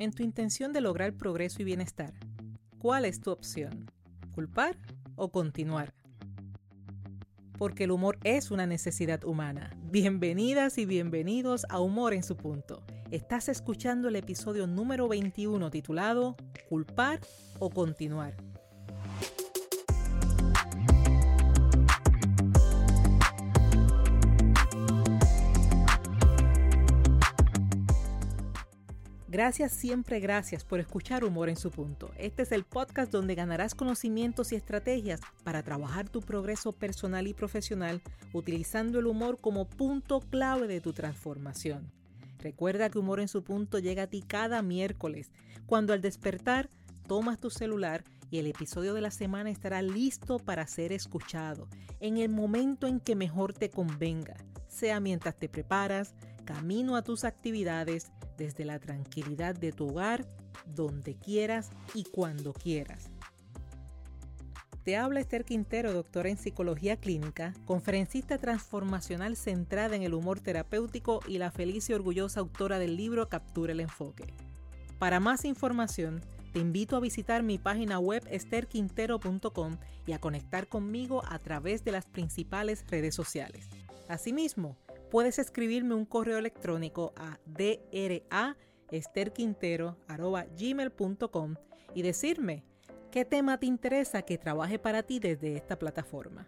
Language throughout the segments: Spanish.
En tu intención de lograr progreso y bienestar, ¿cuál es tu opción? ¿Culpar o continuar? Porque el humor es una necesidad humana. Bienvenidas y bienvenidos a Humor en su punto. Estás escuchando el episodio número 21 titulado Culpar o continuar. Gracias, siempre gracias por escuchar Humor en su punto. Este es el podcast donde ganarás conocimientos y estrategias para trabajar tu progreso personal y profesional utilizando el humor como punto clave de tu transformación. Recuerda que Humor en su punto llega a ti cada miércoles, cuando al despertar tomas tu celular y el episodio de la semana estará listo para ser escuchado en el momento en que mejor te convenga, sea mientras te preparas, camino a tus actividades, desde la tranquilidad de tu hogar, donde quieras y cuando quieras. Te habla Esther Quintero, doctora en psicología clínica, conferencista transformacional centrada en el humor terapéutico y la feliz y orgullosa autora del libro Captura el Enfoque. Para más información, te invito a visitar mi página web esterquintero.com y a conectar conmigo a través de las principales redes sociales. Asimismo, puedes escribirme un correo electrónico a draesterquintero.gmail.com y decirme qué tema te interesa que trabaje para ti desde esta plataforma.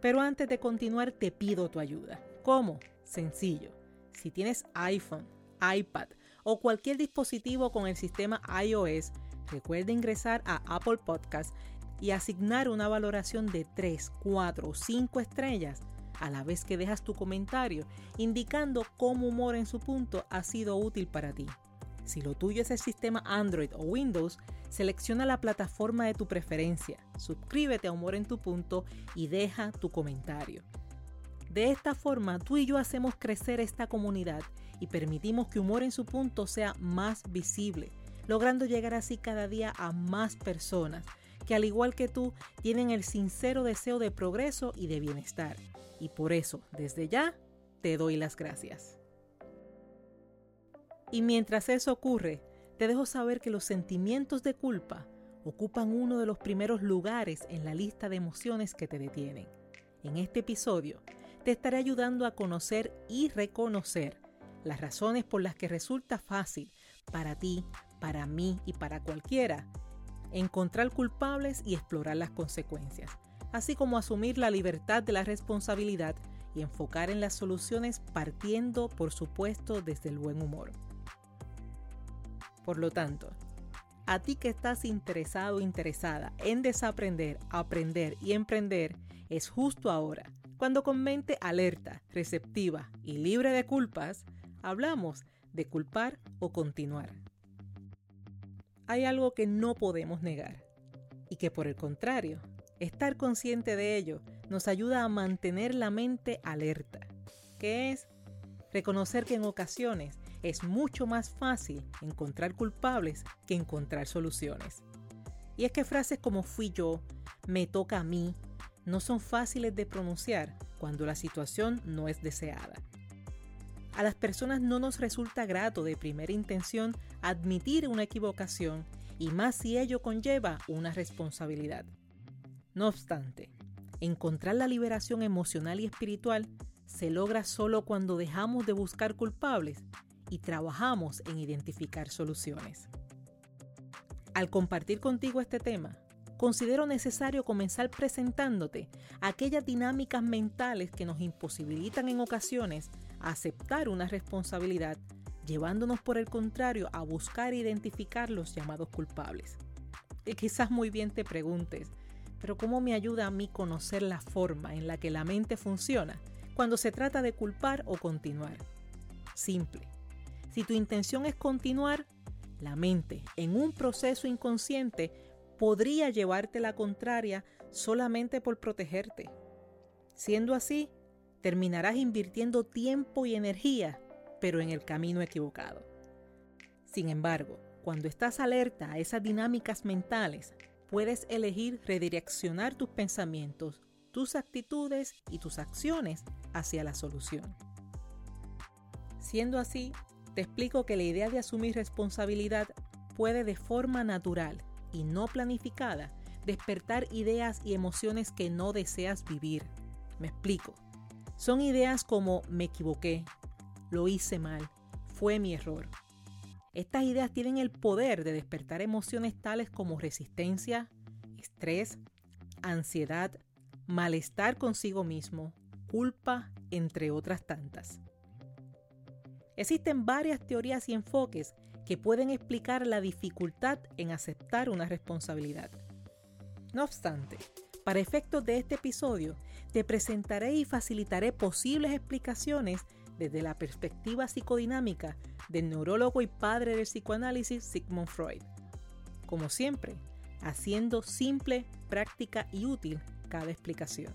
Pero antes de continuar te pido tu ayuda. ¿Cómo? Sencillo. Si tienes iPhone, iPad o cualquier dispositivo con el sistema iOS, recuerda ingresar a Apple Podcast y asignar una valoración de 3, 4 o 5 estrellas a la vez que dejas tu comentario indicando cómo Humor en su punto ha sido útil para ti. Si lo tuyo es el sistema Android o Windows, selecciona la plataforma de tu preferencia, suscríbete a Humor en tu punto y deja tu comentario. De esta forma, tú y yo hacemos crecer esta comunidad y permitimos que Humor en su punto sea más visible, logrando llegar así cada día a más personas que al igual que tú tienen el sincero deseo de progreso y de bienestar. Y por eso, desde ya, te doy las gracias. Y mientras eso ocurre, te dejo saber que los sentimientos de culpa ocupan uno de los primeros lugares en la lista de emociones que te detienen. En este episodio, te estaré ayudando a conocer y reconocer las razones por las que resulta fácil para ti, para mí y para cualquiera encontrar culpables y explorar las consecuencias, así como asumir la libertad de la responsabilidad y enfocar en las soluciones partiendo, por supuesto, desde el buen humor. Por lo tanto, a ti que estás interesado o interesada en desaprender, aprender y emprender, es justo ahora, cuando con mente alerta, receptiva y libre de culpas, hablamos de culpar o continuar hay algo que no podemos negar y que por el contrario, estar consciente de ello nos ayuda a mantener la mente alerta, que es reconocer que en ocasiones es mucho más fácil encontrar culpables que encontrar soluciones. Y es que frases como fui yo, me toca a mí, no son fáciles de pronunciar cuando la situación no es deseada. A las personas no nos resulta grato de primera intención admitir una equivocación y más si ello conlleva una responsabilidad. No obstante, encontrar la liberación emocional y espiritual se logra solo cuando dejamos de buscar culpables y trabajamos en identificar soluciones. Al compartir contigo este tema, considero necesario comenzar presentándote aquellas dinámicas mentales que nos imposibilitan en ocasiones aceptar una responsabilidad, llevándonos por el contrario a buscar e identificar los llamados culpables. Y quizás muy bien te preguntes, pero ¿cómo me ayuda a mí conocer la forma en la que la mente funciona cuando se trata de culpar o continuar? Simple. Si tu intención es continuar, la mente, en un proceso inconsciente, podría llevarte la contraria solamente por protegerte. Siendo así, terminarás invirtiendo tiempo y energía, pero en el camino equivocado. Sin embargo, cuando estás alerta a esas dinámicas mentales, puedes elegir redireccionar tus pensamientos, tus actitudes y tus acciones hacia la solución. Siendo así, te explico que la idea de asumir responsabilidad puede de forma natural y no planificada despertar ideas y emociones que no deseas vivir. Me explico. Son ideas como me equivoqué, lo hice mal, fue mi error. Estas ideas tienen el poder de despertar emociones tales como resistencia, estrés, ansiedad, malestar consigo mismo, culpa, entre otras tantas. Existen varias teorías y enfoques que pueden explicar la dificultad en aceptar una responsabilidad. No obstante, para efectos de este episodio, te presentaré y facilitaré posibles explicaciones desde la perspectiva psicodinámica del neurólogo y padre del psicoanálisis Sigmund Freud. Como siempre, haciendo simple, práctica y útil cada explicación.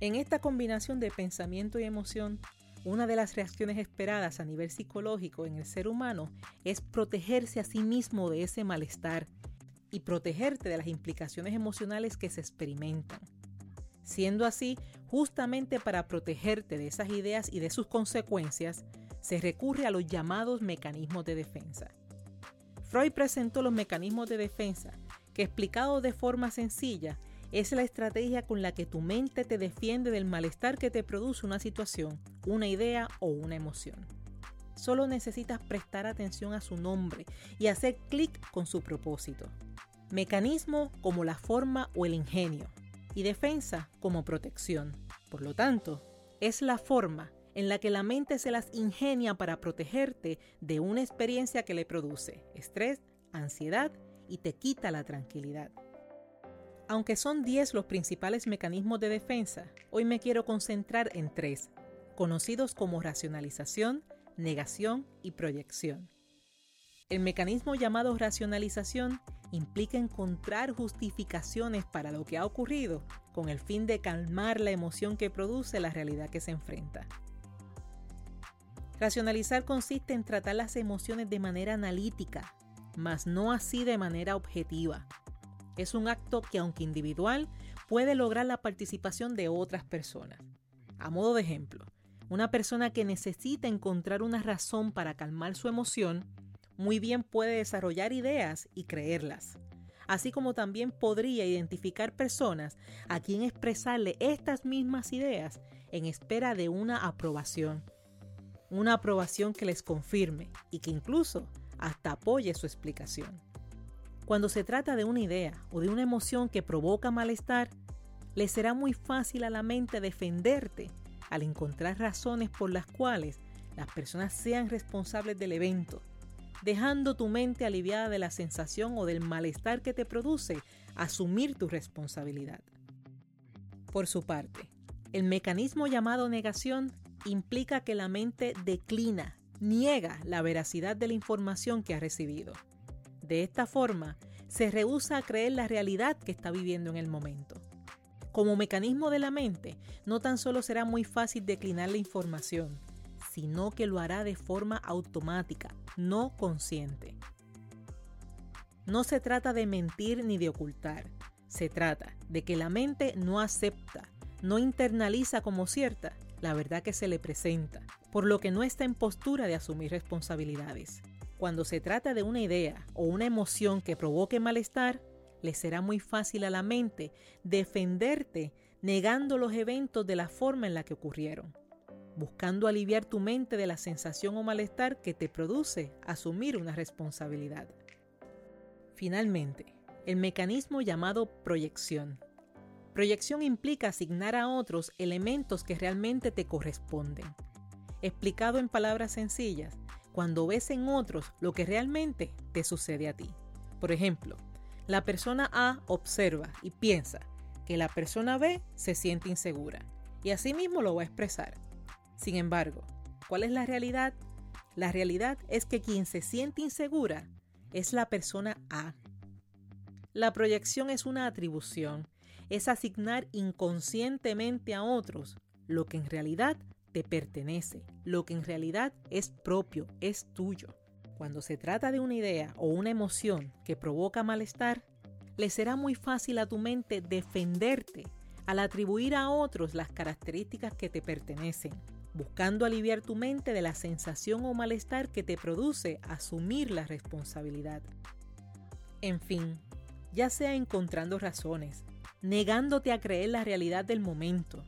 En esta combinación de pensamiento y emoción, una de las reacciones esperadas a nivel psicológico en el ser humano es protegerse a sí mismo de ese malestar y protegerte de las implicaciones emocionales que se experimentan. Siendo así, justamente para protegerte de esas ideas y de sus consecuencias, se recurre a los llamados mecanismos de defensa. Freud presentó los mecanismos de defensa, que explicado de forma sencilla, es la estrategia con la que tu mente te defiende del malestar que te produce una situación, una idea o una emoción. Solo necesitas prestar atención a su nombre y hacer clic con su propósito. Mecanismo como la forma o el ingenio y defensa como protección. Por lo tanto, es la forma en la que la mente se las ingenia para protegerte de una experiencia que le produce estrés, ansiedad y te quita la tranquilidad. Aunque son 10 los principales mecanismos de defensa, hoy me quiero concentrar en tres, conocidos como racionalización, negación y proyección. El mecanismo llamado racionalización implica encontrar justificaciones para lo que ha ocurrido con el fin de calmar la emoción que produce la realidad que se enfrenta. Racionalizar consiste en tratar las emociones de manera analítica, mas no así de manera objetiva. Es un acto que, aunque individual, puede lograr la participación de otras personas. A modo de ejemplo, una persona que necesita encontrar una razón para calmar su emoción, muy bien puede desarrollar ideas y creerlas. Así como también podría identificar personas a quien expresarle estas mismas ideas en espera de una aprobación. Una aprobación que les confirme y que incluso hasta apoye su explicación. Cuando se trata de una idea o de una emoción que provoca malestar, le será muy fácil a la mente defenderte al encontrar razones por las cuales las personas sean responsables del evento, dejando tu mente aliviada de la sensación o del malestar que te produce asumir tu responsabilidad. Por su parte, el mecanismo llamado negación implica que la mente declina, niega la veracidad de la información que ha recibido. De esta forma, se rehúsa a creer la realidad que está viviendo en el momento. Como mecanismo de la mente, no tan solo será muy fácil declinar la información, sino que lo hará de forma automática, no consciente. No se trata de mentir ni de ocultar, se trata de que la mente no acepta, no internaliza como cierta la verdad que se le presenta, por lo que no está en postura de asumir responsabilidades. Cuando se trata de una idea o una emoción que provoque malestar, le será muy fácil a la mente defenderte negando los eventos de la forma en la que ocurrieron, buscando aliviar tu mente de la sensación o malestar que te produce asumir una responsabilidad. Finalmente, el mecanismo llamado proyección. Proyección implica asignar a otros elementos que realmente te corresponden. Explicado en palabras sencillas, cuando ves en otros lo que realmente te sucede a ti. Por ejemplo, la persona A observa y piensa que la persona B se siente insegura y así mismo lo va a expresar. Sin embargo, ¿cuál es la realidad? La realidad es que quien se siente insegura es la persona A. La proyección es una atribución, es asignar inconscientemente a otros lo que en realidad te pertenece, lo que en realidad es propio, es tuyo. Cuando se trata de una idea o una emoción que provoca malestar, le será muy fácil a tu mente defenderte al atribuir a otros las características que te pertenecen, buscando aliviar tu mente de la sensación o malestar que te produce asumir la responsabilidad. En fin, ya sea encontrando razones, negándote a creer la realidad del momento,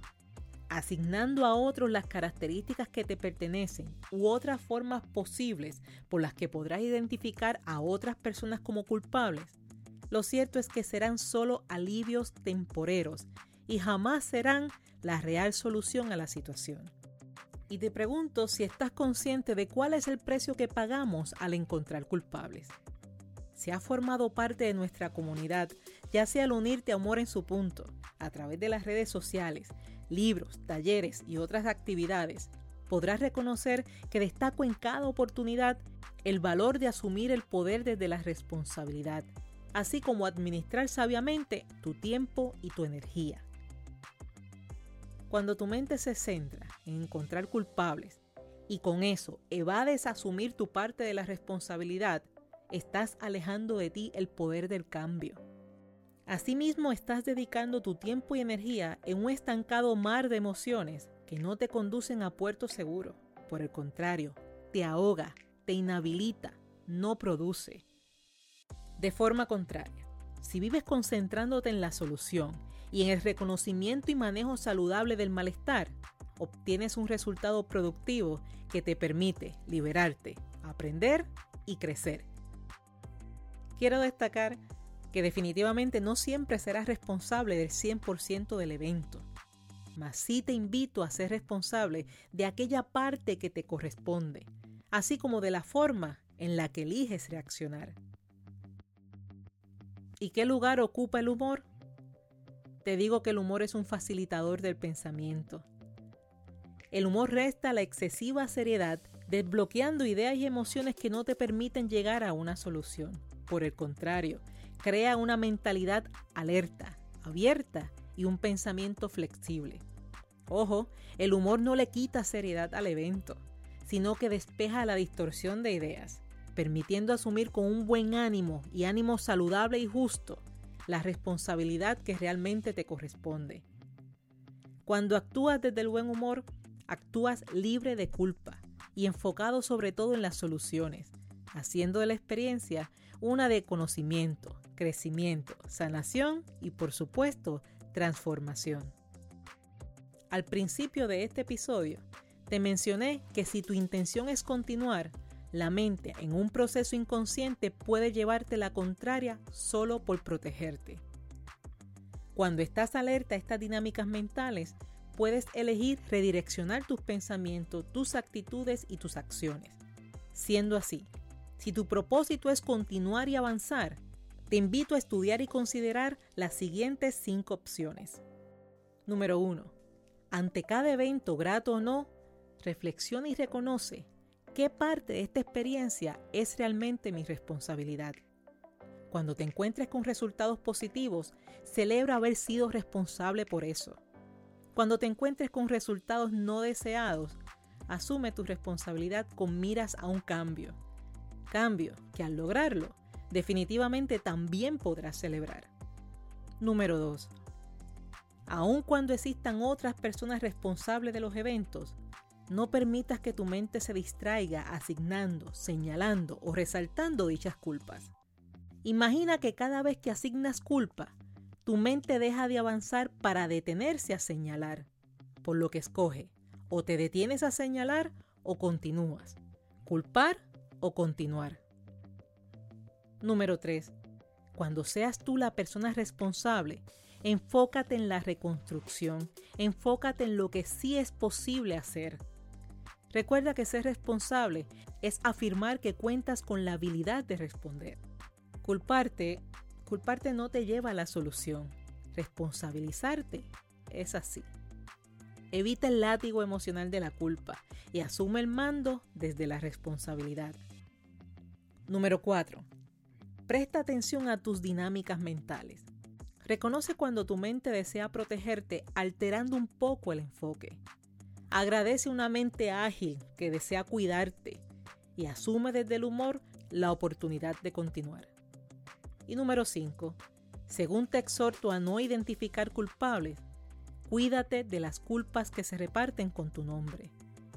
asignando a otros las características que te pertenecen u otras formas posibles por las que podrás identificar a otras personas como culpables, lo cierto es que serán solo alivios temporeros y jamás serán la real solución a la situación. Y te pregunto si estás consciente de cuál es el precio que pagamos al encontrar culpables. Si has formado parte de nuestra comunidad, ya sea al unirte a Amor en su punto, a través de las redes sociales, libros, talleres y otras actividades, podrás reconocer que destaco en cada oportunidad el valor de asumir el poder desde la responsabilidad, así como administrar sabiamente tu tiempo y tu energía. Cuando tu mente se centra en encontrar culpables y con eso evades asumir tu parte de la responsabilidad, estás alejando de ti el poder del cambio. Asimismo, estás dedicando tu tiempo y energía en un estancado mar de emociones que no te conducen a puerto seguro. Por el contrario, te ahoga, te inhabilita, no produce. De forma contraria, si vives concentrándote en la solución y en el reconocimiento y manejo saludable del malestar, obtienes un resultado productivo que te permite liberarte, aprender y crecer. Quiero destacar que definitivamente no siempre serás responsable del 100% del evento, mas sí te invito a ser responsable de aquella parte que te corresponde, así como de la forma en la que eliges reaccionar. ¿Y qué lugar ocupa el humor? Te digo que el humor es un facilitador del pensamiento. El humor resta la excesiva seriedad, desbloqueando ideas y emociones que no te permiten llegar a una solución. Por el contrario, crea una mentalidad alerta, abierta y un pensamiento flexible. Ojo, el humor no le quita seriedad al evento, sino que despeja la distorsión de ideas, permitiendo asumir con un buen ánimo y ánimo saludable y justo la responsabilidad que realmente te corresponde. Cuando actúas desde el buen humor, actúas libre de culpa y enfocado sobre todo en las soluciones, haciendo de la experiencia una de conocimiento, crecimiento, sanación y por supuesto transformación. Al principio de este episodio te mencioné que si tu intención es continuar, la mente en un proceso inconsciente puede llevarte la contraria solo por protegerte. Cuando estás alerta a estas dinámicas mentales, puedes elegir redireccionar tus pensamientos, tus actitudes y tus acciones. Siendo así, si tu propósito es continuar y avanzar, te invito a estudiar y considerar las siguientes cinco opciones. Número 1. Ante cada evento, grato o no, reflexiona y reconoce qué parte de esta experiencia es realmente mi responsabilidad. Cuando te encuentres con resultados positivos, celebra haber sido responsable por eso. Cuando te encuentres con resultados no deseados, asume tu responsabilidad con miras a un cambio. Cambio que al lograrlo definitivamente también podrás celebrar. Número 2. Aun cuando existan otras personas responsables de los eventos, no permitas que tu mente se distraiga asignando, señalando o resaltando dichas culpas. Imagina que cada vez que asignas culpa, tu mente deja de avanzar para detenerse a señalar, por lo que escoge, o te detienes a señalar o continúas, culpar o continuar. Número 3. Cuando seas tú la persona responsable, enfócate en la reconstrucción, enfócate en lo que sí es posible hacer. Recuerda que ser responsable es afirmar que cuentas con la habilidad de responder. Culparte, culparte no te lleva a la solución. Responsabilizarte es así. Evita el látigo emocional de la culpa y asume el mando desde la responsabilidad. Número 4. Presta atención a tus dinámicas mentales. Reconoce cuando tu mente desea protegerte alterando un poco el enfoque. Agradece una mente ágil que desea cuidarte y asume desde el humor la oportunidad de continuar. Y número 5. Según te exhorto a no identificar culpables, cuídate de las culpas que se reparten con tu nombre.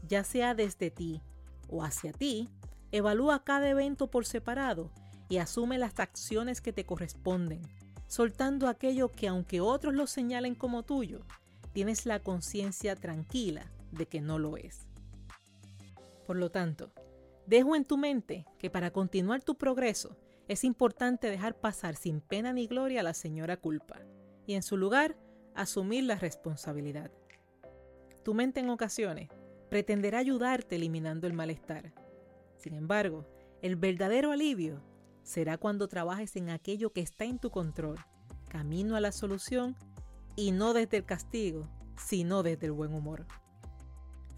ya sea desde ti o hacia ti, evalúa cada evento por separado y asume las acciones que te corresponden, soltando aquello que aunque otros lo señalen como tuyo, tienes la conciencia tranquila de que no lo es. Por lo tanto, dejo en tu mente que para continuar tu progreso es importante dejar pasar sin pena ni gloria a la señora culpa y en su lugar asumir la responsabilidad. Tu mente en ocasiones pretenderá ayudarte eliminando el malestar. Sin embargo, el verdadero alivio será cuando trabajes en aquello que está en tu control, camino a la solución y no desde el castigo, sino desde el buen humor.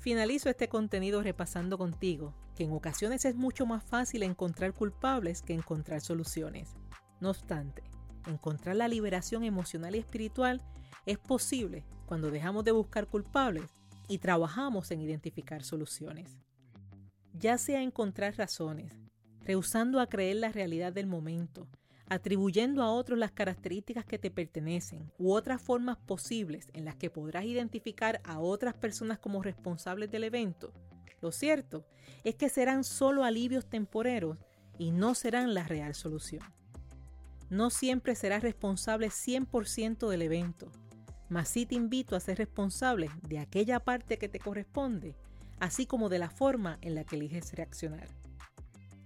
Finalizo este contenido repasando contigo que en ocasiones es mucho más fácil encontrar culpables que encontrar soluciones. No obstante, encontrar la liberación emocional y espiritual es posible cuando dejamos de buscar culpables y trabajamos en identificar soluciones. Ya sea encontrar razones, rehusando a creer la realidad del momento, atribuyendo a otros las características que te pertenecen u otras formas posibles en las que podrás identificar a otras personas como responsables del evento, lo cierto es que serán solo alivios temporeros y no serán la real solución. No siempre serás responsable 100% del evento, mas sí te invito a ser responsable de aquella parte que te corresponde, así como de la forma en la que eliges reaccionar.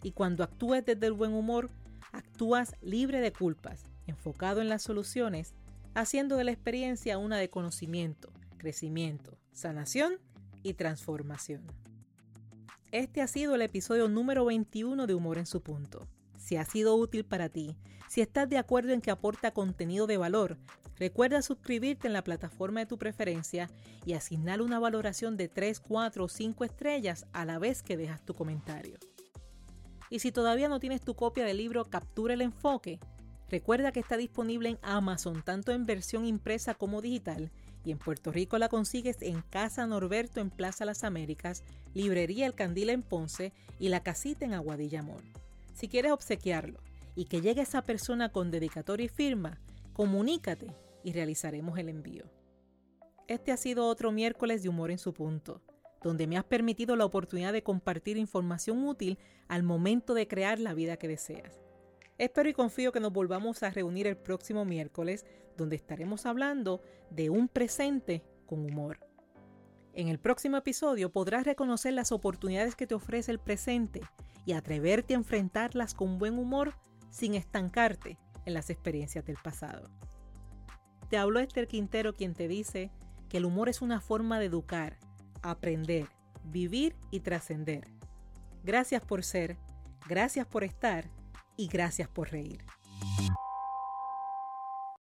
Y cuando actúes desde el buen humor, actúas libre de culpas, enfocado en las soluciones, haciendo de la experiencia una de conocimiento, crecimiento, sanación y transformación. Este ha sido el episodio número 21 de Humor en su punto. Si ha sido útil para ti, si estás de acuerdo en que aporta contenido de valor, recuerda suscribirte en la plataforma de tu preferencia y asignar una valoración de 3, 4 o 5 estrellas a la vez que dejas tu comentario. Y si todavía no tienes tu copia del libro Captura el Enfoque, recuerda que está disponible en Amazon tanto en versión impresa como digital y en Puerto Rico la consigues en Casa Norberto en Plaza Las Américas, Librería El Candil en Ponce y La Casita en Aguadilla Mall. Si quieres obsequiarlo y que llegue esa persona con dedicatoria y firma, comunícate y realizaremos el envío. Este ha sido otro miércoles de humor en su punto donde me has permitido la oportunidad de compartir información útil al momento de crear la vida que deseas. Espero y confío que nos volvamos a reunir el próximo miércoles, donde estaremos hablando de un presente con humor. En el próximo episodio podrás reconocer las oportunidades que te ofrece el presente y atreverte a enfrentarlas con buen humor sin estancarte en las experiencias del pasado. Te habló Esther Quintero quien te dice que el humor es una forma de educar, aprender, vivir y trascender. Gracias por ser, gracias por estar y gracias por reír.